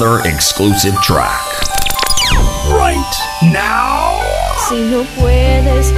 another exclusive track. Right now. Si no puedes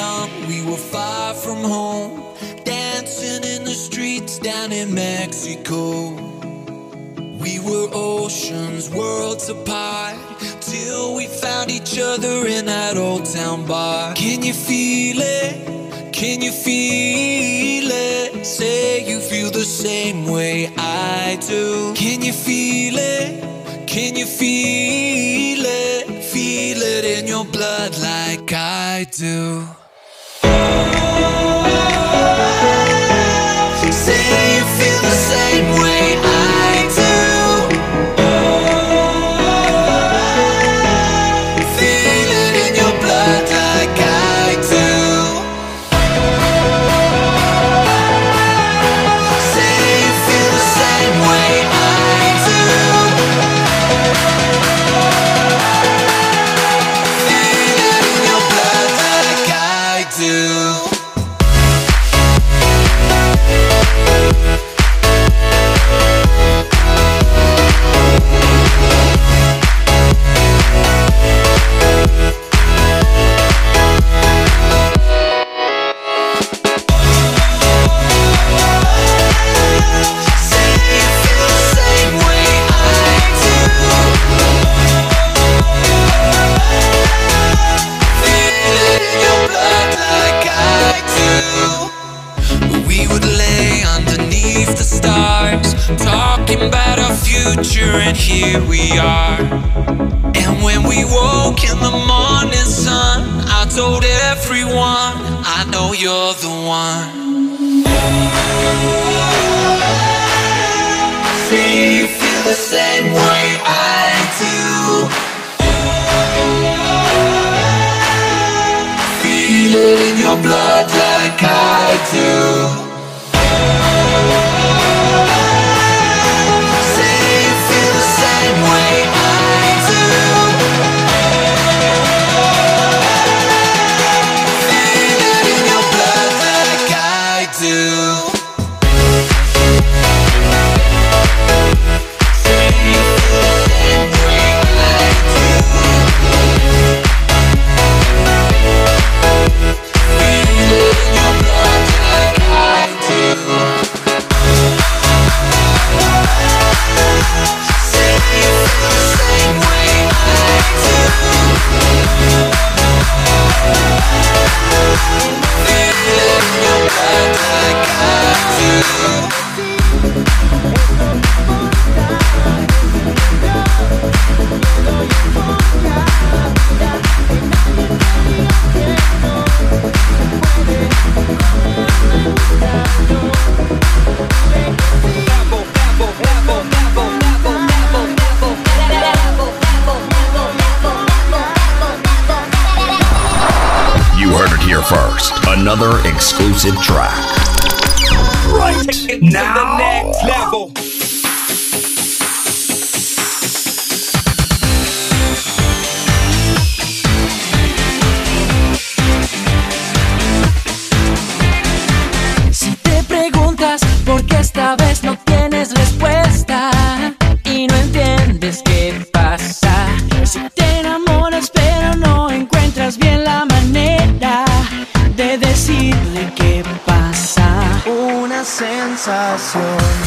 young, we were far from home, dancing in the streets down in Mexico. We were oceans, worlds apart, till we found each other in that old town bar. Can you feel it? Can you feel it? Say you feel the same way I do. Can you feel it? Can you feel it? Feel it in your blood like I do. here we are. And when we woke in the morning sun, I told everyone, I know you're the one. See you feel the same way I do. Feel it in your blood like I do. another exclusive track. Right now. pasión.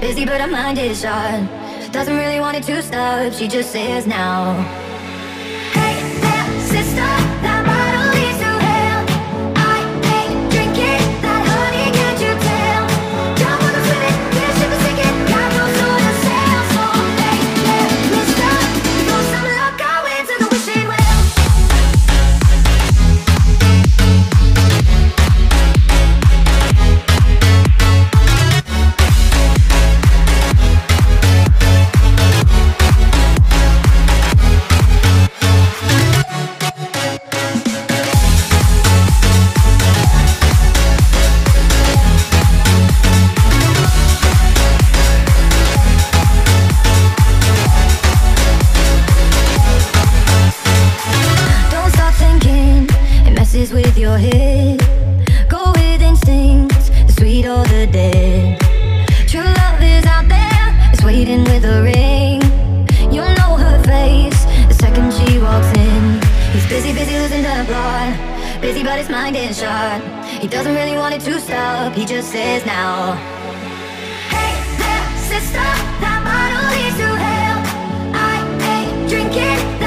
Busy, but her mind is shot. Doesn't really want it to stop. She just says now. bleeding with a ring. You know her face the second she walks in. He's busy, busy losing the plot. Busy but his mind is shot. He doesn't really want it to stop. He just says now Hey there, sister That bottle leads to hell. I ain't drinking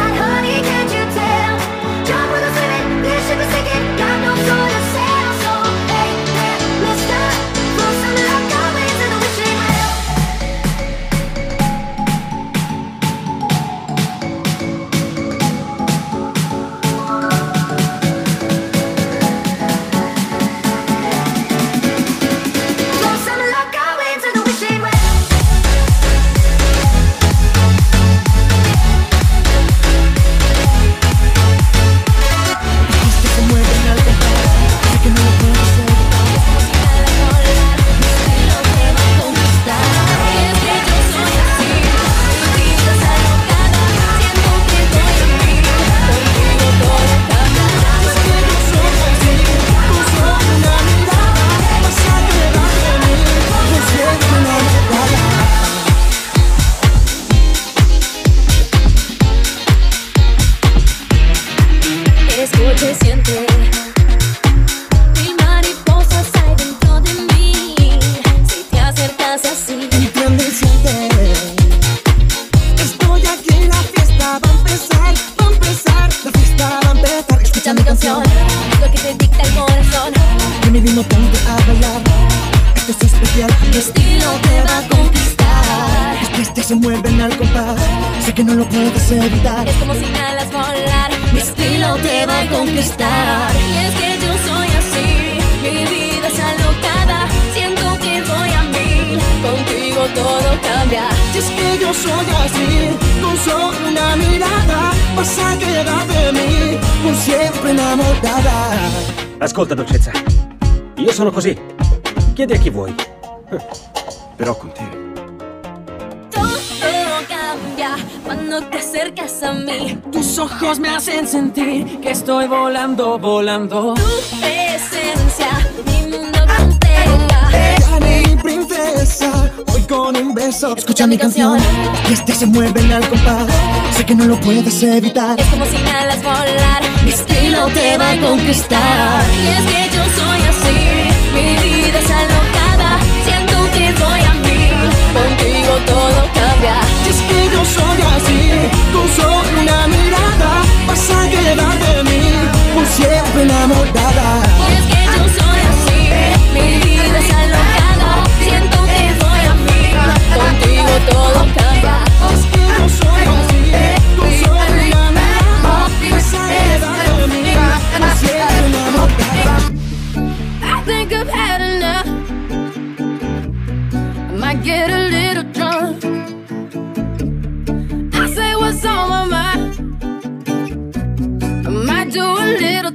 Es como si alas volar, mi estilo te va a conquistar. Y es que yo soy así, mi vida es alocada, siento que voy a mil, contigo todo cambia. Y es que yo soy así, con solo una mirada vas a quedar de mí, por siempre enamorada. Ascolta, dolcezza. Io sono così. Chiedi a chi vuoi. Però con te. Cuando te acercas a mí. Tus ojos me hacen sentir que estoy volando, volando. Tu presencia, mi mundo contempla. Ya mi princesa, hoy con un beso. Escucha mi canción, tus pies te se mueven al compás. Sé que no lo puedes evitar. Es como si alas volar, mi estilo te va a conquistar. Y es que yo soy así, mi vida es alocada, siento que voy a mil, que yo soy así, con solo una mirada vas a quedar de mí, por siempre enamorada. Es que yo soy así, mi vida es alocada, siento que voy a contigo todo cambia. Es que yo soy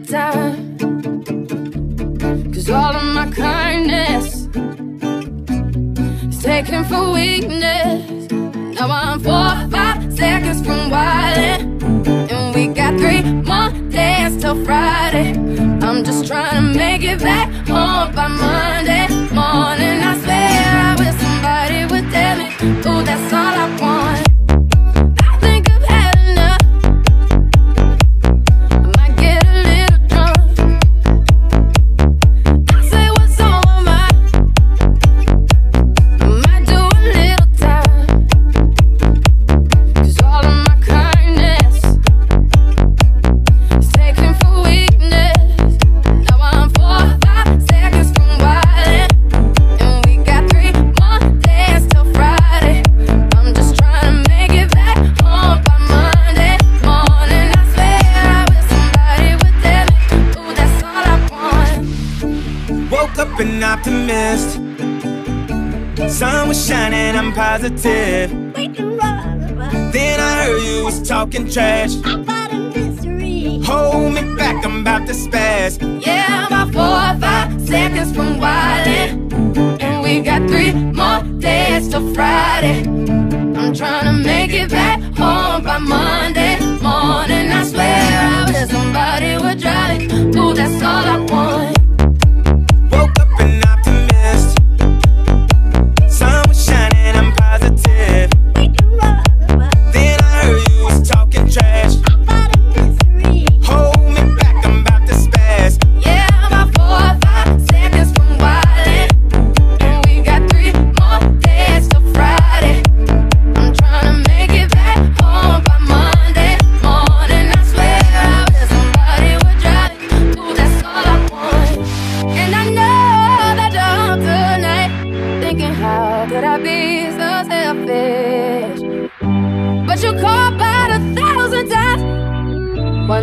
time. Cause all of my kindness is taken for weakness. Now I'm four, five seconds from wildin'. And we got three more days till Friday. I'm just trying to make it back home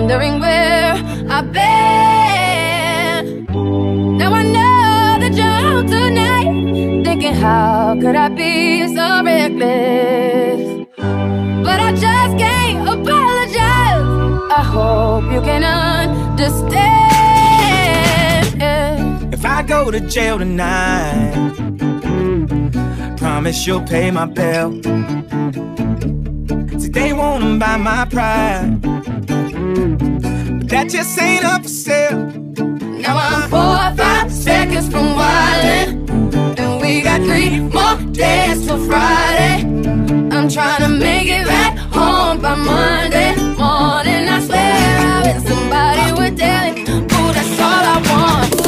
wondering where I've been. Now I know that you're tonight, thinking how could I be so reckless? But I just can't apologize. I hope you can understand. If I go to jail tonight, promise you'll pay my. See, they wanna buy my pride, that just ain't up for sale. Now I'm four or five seconds from wildin', and we got three more days till Friday. I'm trying to make it back home by Monday morning. I swear I wish somebody with me, ooh, that's all I want.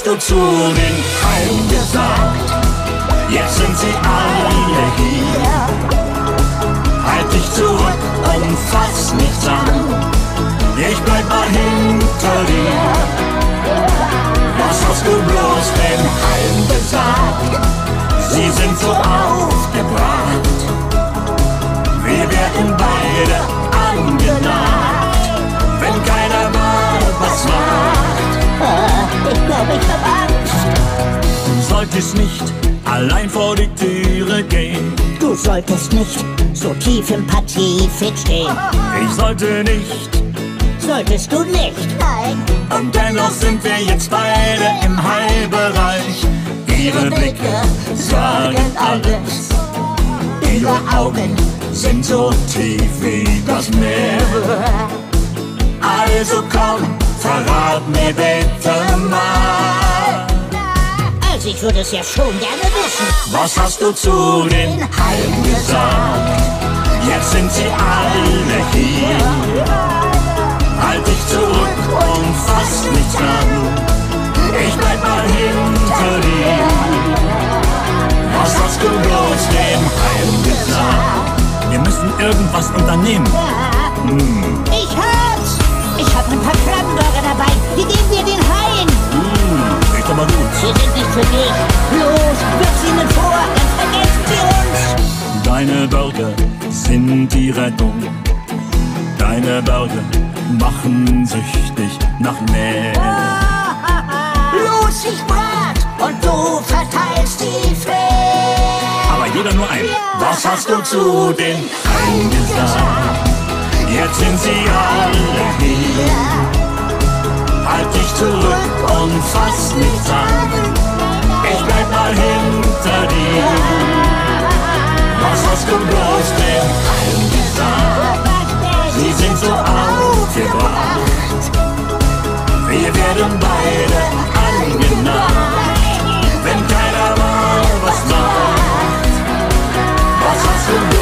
Hast du zu den Heim gesagt? Jetzt sind sie alle hier. Halt dich zurück und fass nichts an. Ich bleib mal hinter dir. Was hast du bloß den Heim gesagt? Sie sind so aufgebracht. Wir werden beide Ich hab Angst. Du solltest nicht allein vor die Türe gehen. Du solltest nicht so tief im Pazifik stehen. Ich sollte nicht, Solltest du nicht. Nein. und dennoch sind wir jetzt beide im Heilbereich. Ihre Blicke sagen alles. Ihre Augen sind so tief wie das Meer. Also komm, verrat mir bitte mal. Also ich würde es ja schon gerne wissen. Was hast du zu den Heim gesagt? Jetzt sind sie alle hier. Halt dich zurück und fass nichts an. Ich bleib mal hinter dir. Was hast du bloß dem Heim gesagt? Wir müssen irgendwas unternehmen. Hab ein paar Krabbenburger dabei. Die geben dir den Haien. Mmh, riecht aber gut. Sie sind nicht für dich. Los, wirf sie ihnen vor, dann vergessen sie uns. Deine Burger sind die Rettung. Deine Burger machen süchtig nach mehr. Los, ich brat und du verteilst die Fee. Aber jeder nur ein. Was hast du zu den Heim gesagt? Jetzt sind sie alle hier. Halt dich zurück und fass nichts an. Ich bleib mal hinter dir. Was hast du bloß den Heim gesagt? Sie sind so aufgebracht. Wir werden beide angenagt, wenn keiner mal was macht. Was hast du bloß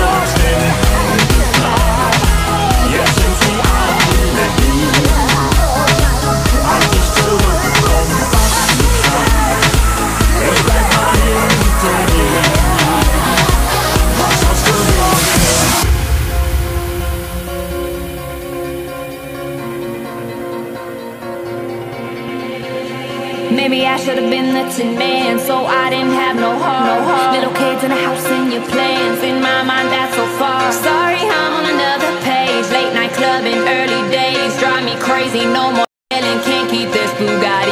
should have been the tin man, so I didn't have no heart. No heart. Little kids in a house and your plans. In my mind, that's so far. Sorry, I'm on another page. Late night clubbing, early days drive me crazy. No more yelling, can't keep this Bugatti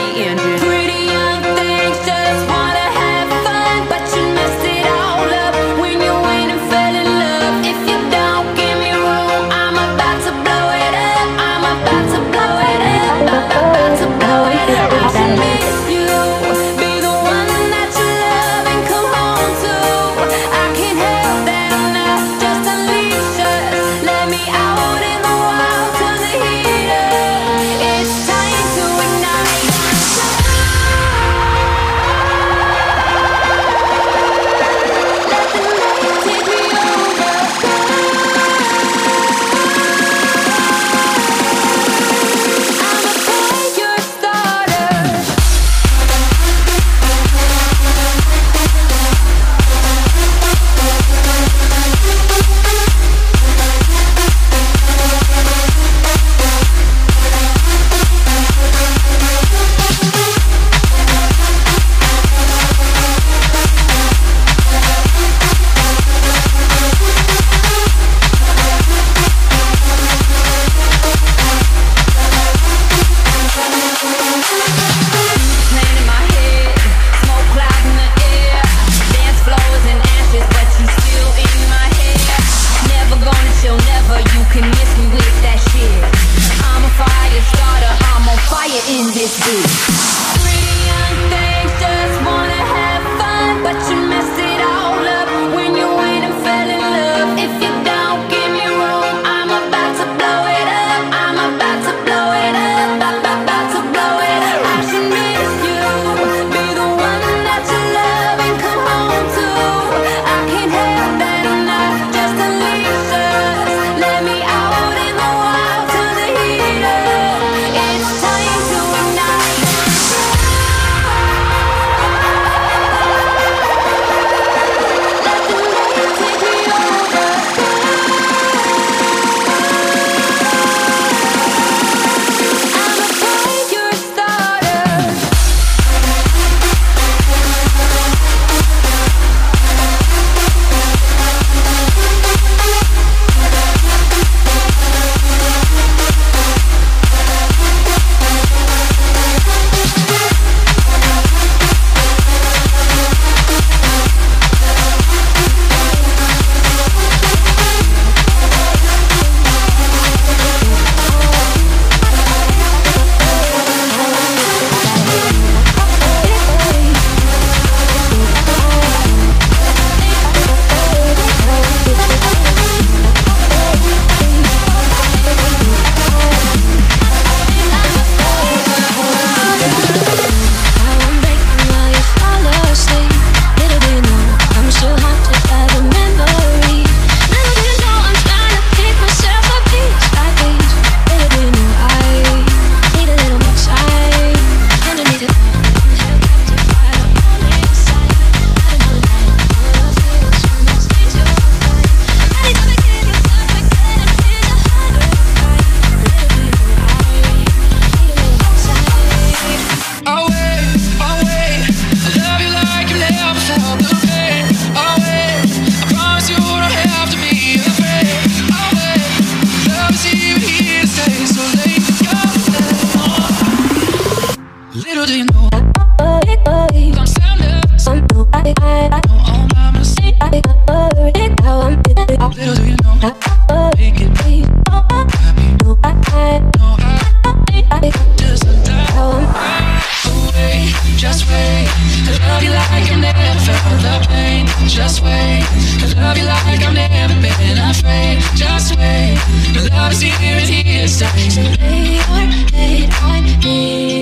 just wait. I love you like I've never been afraid. Just wait. My love is here and here to stay. So lay your hate on me.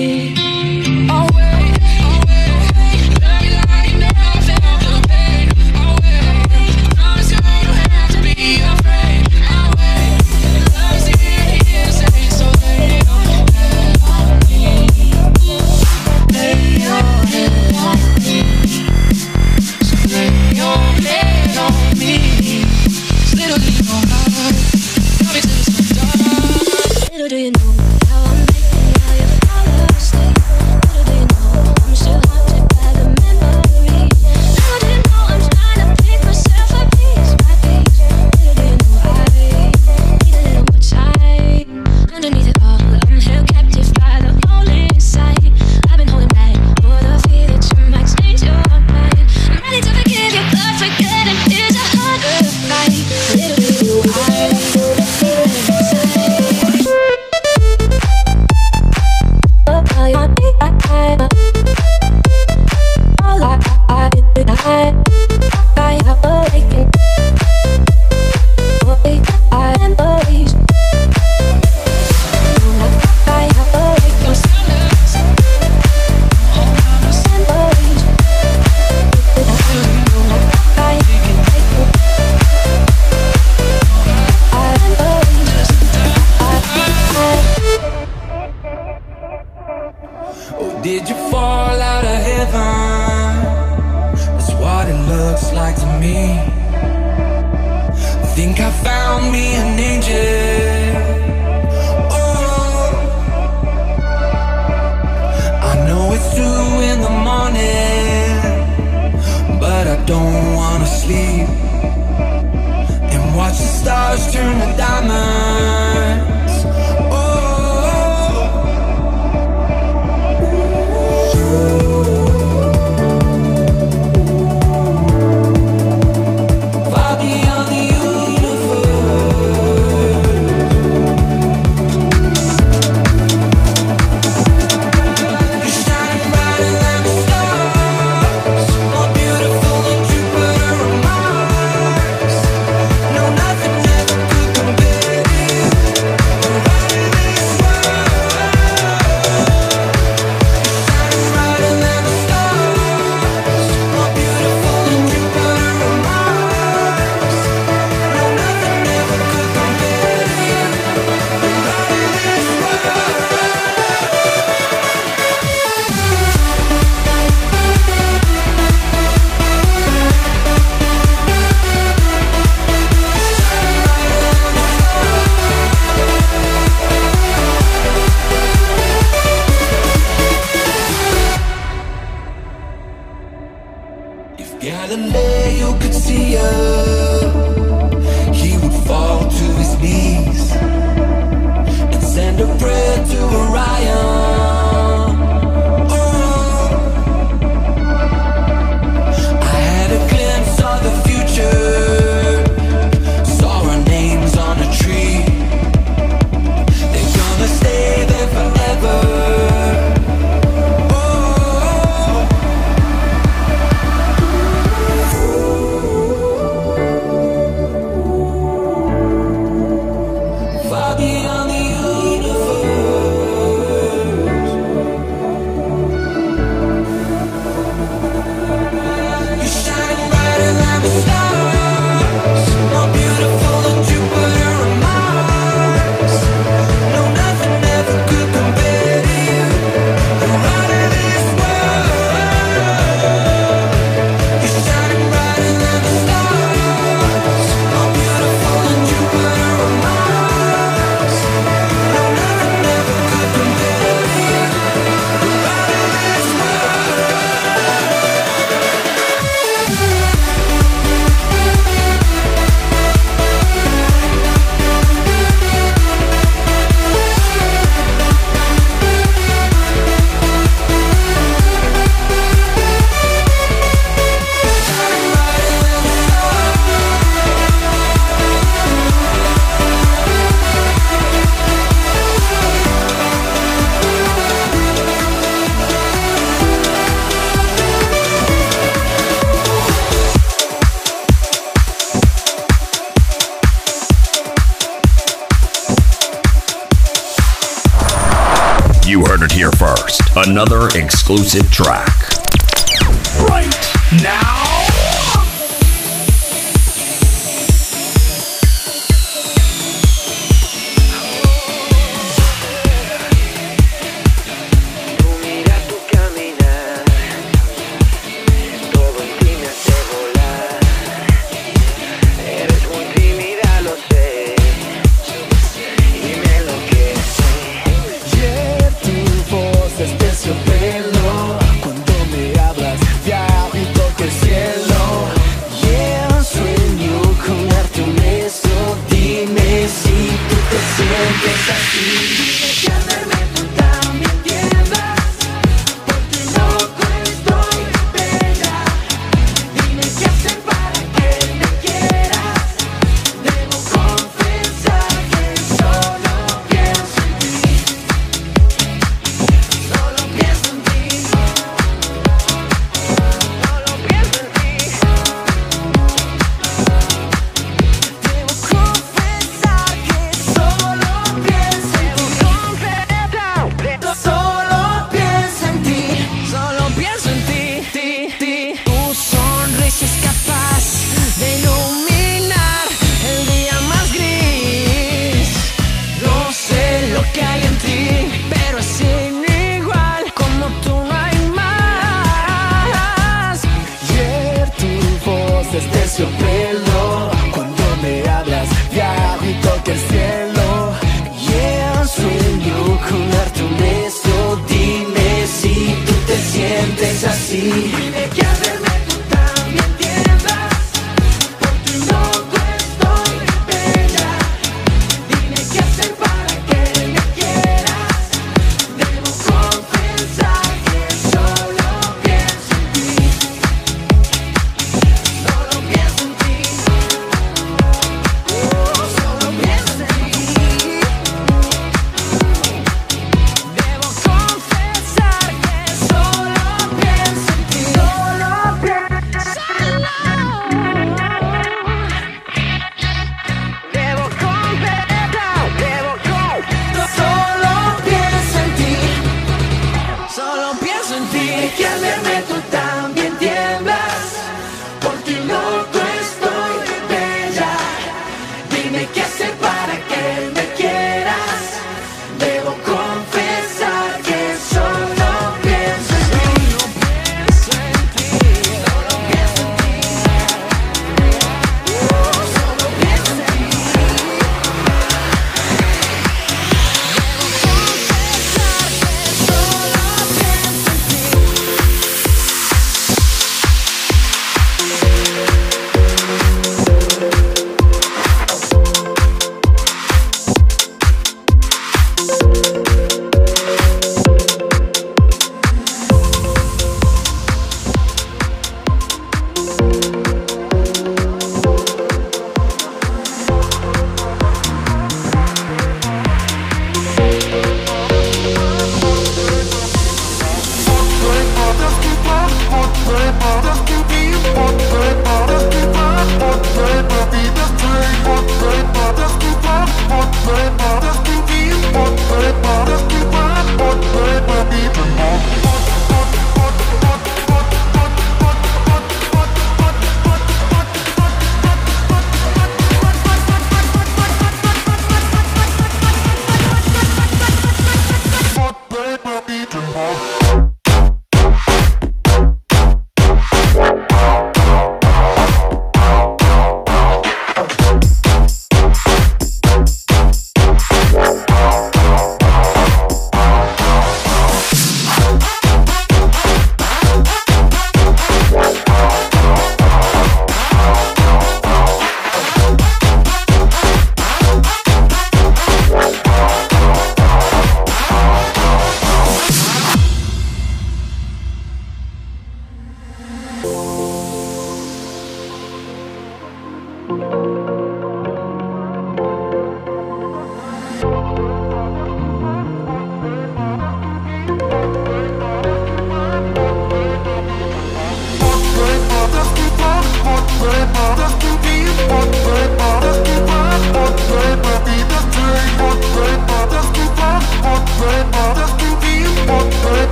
Track.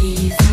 Liebst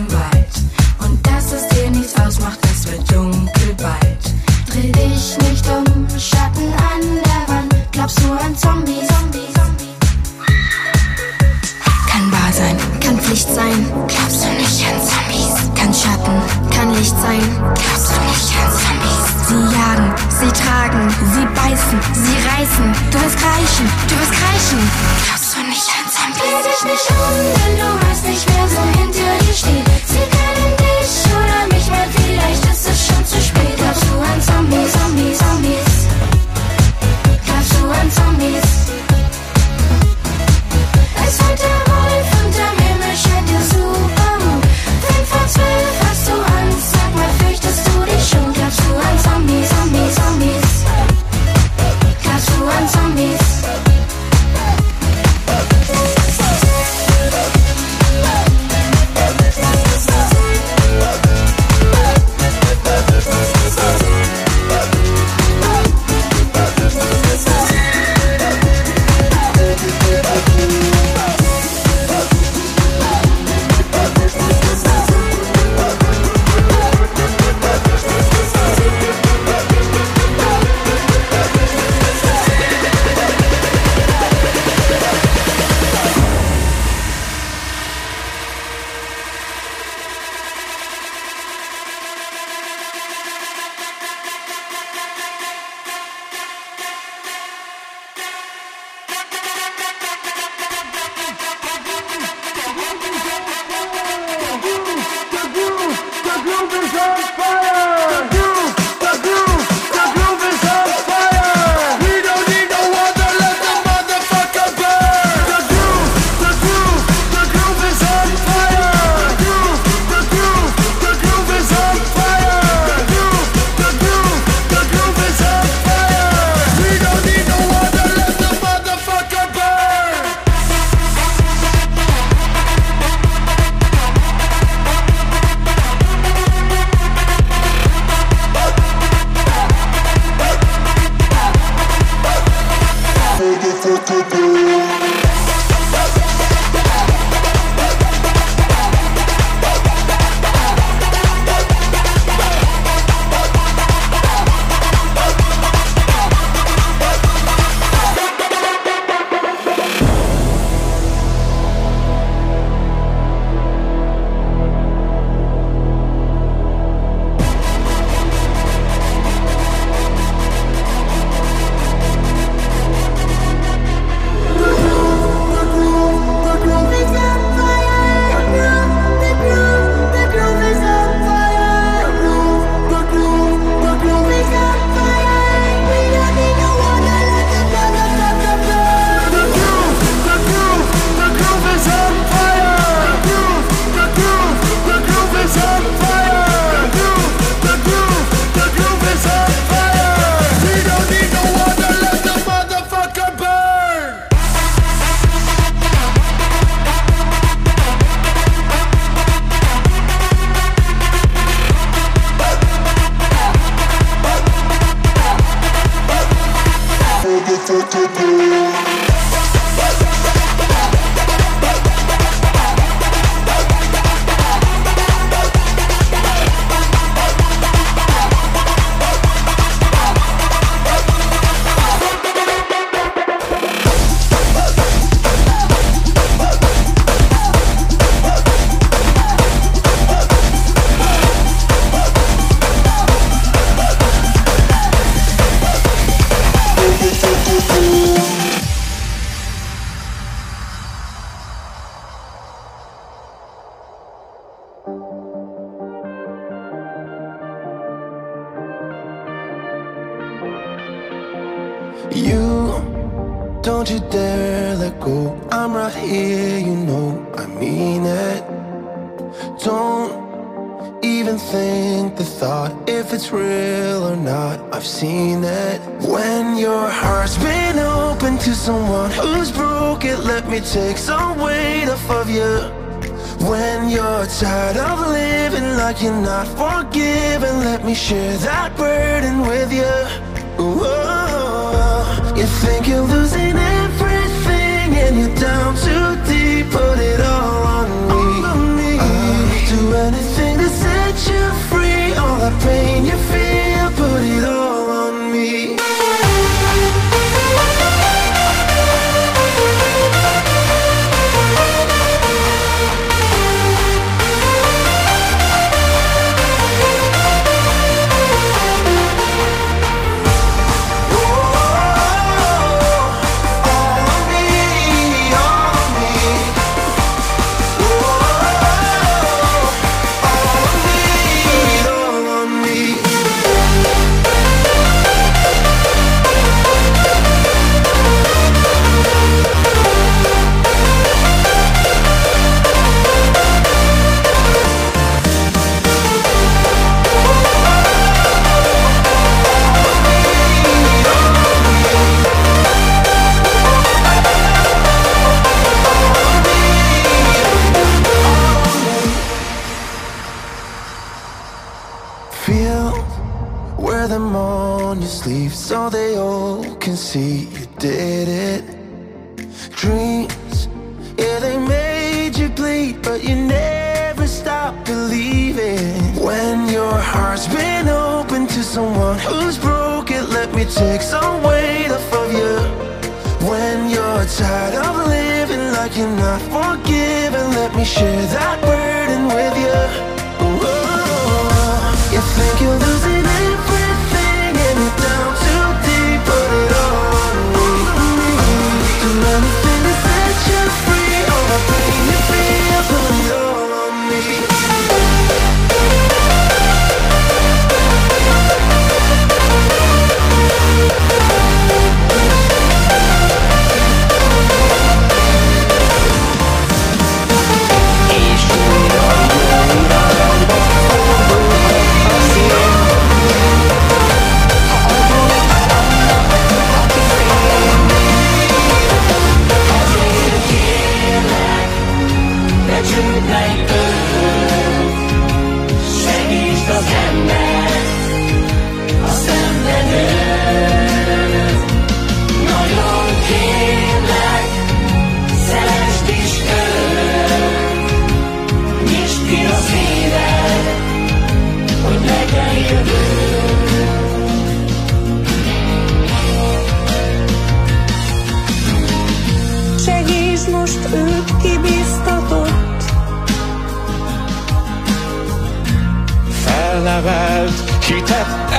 Felnevelt, hitet,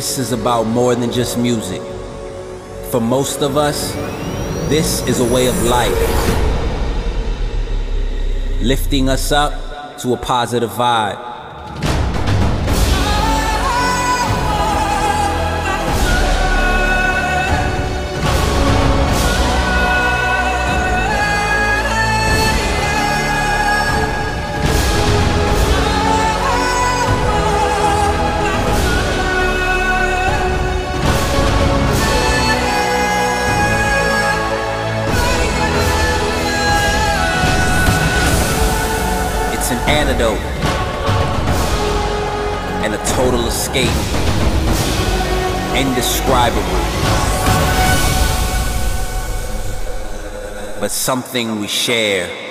this is about more than just music. For most of us, this is a way of life, lifting us up to a positive vibe and a total escape. Indescribable. But something we share.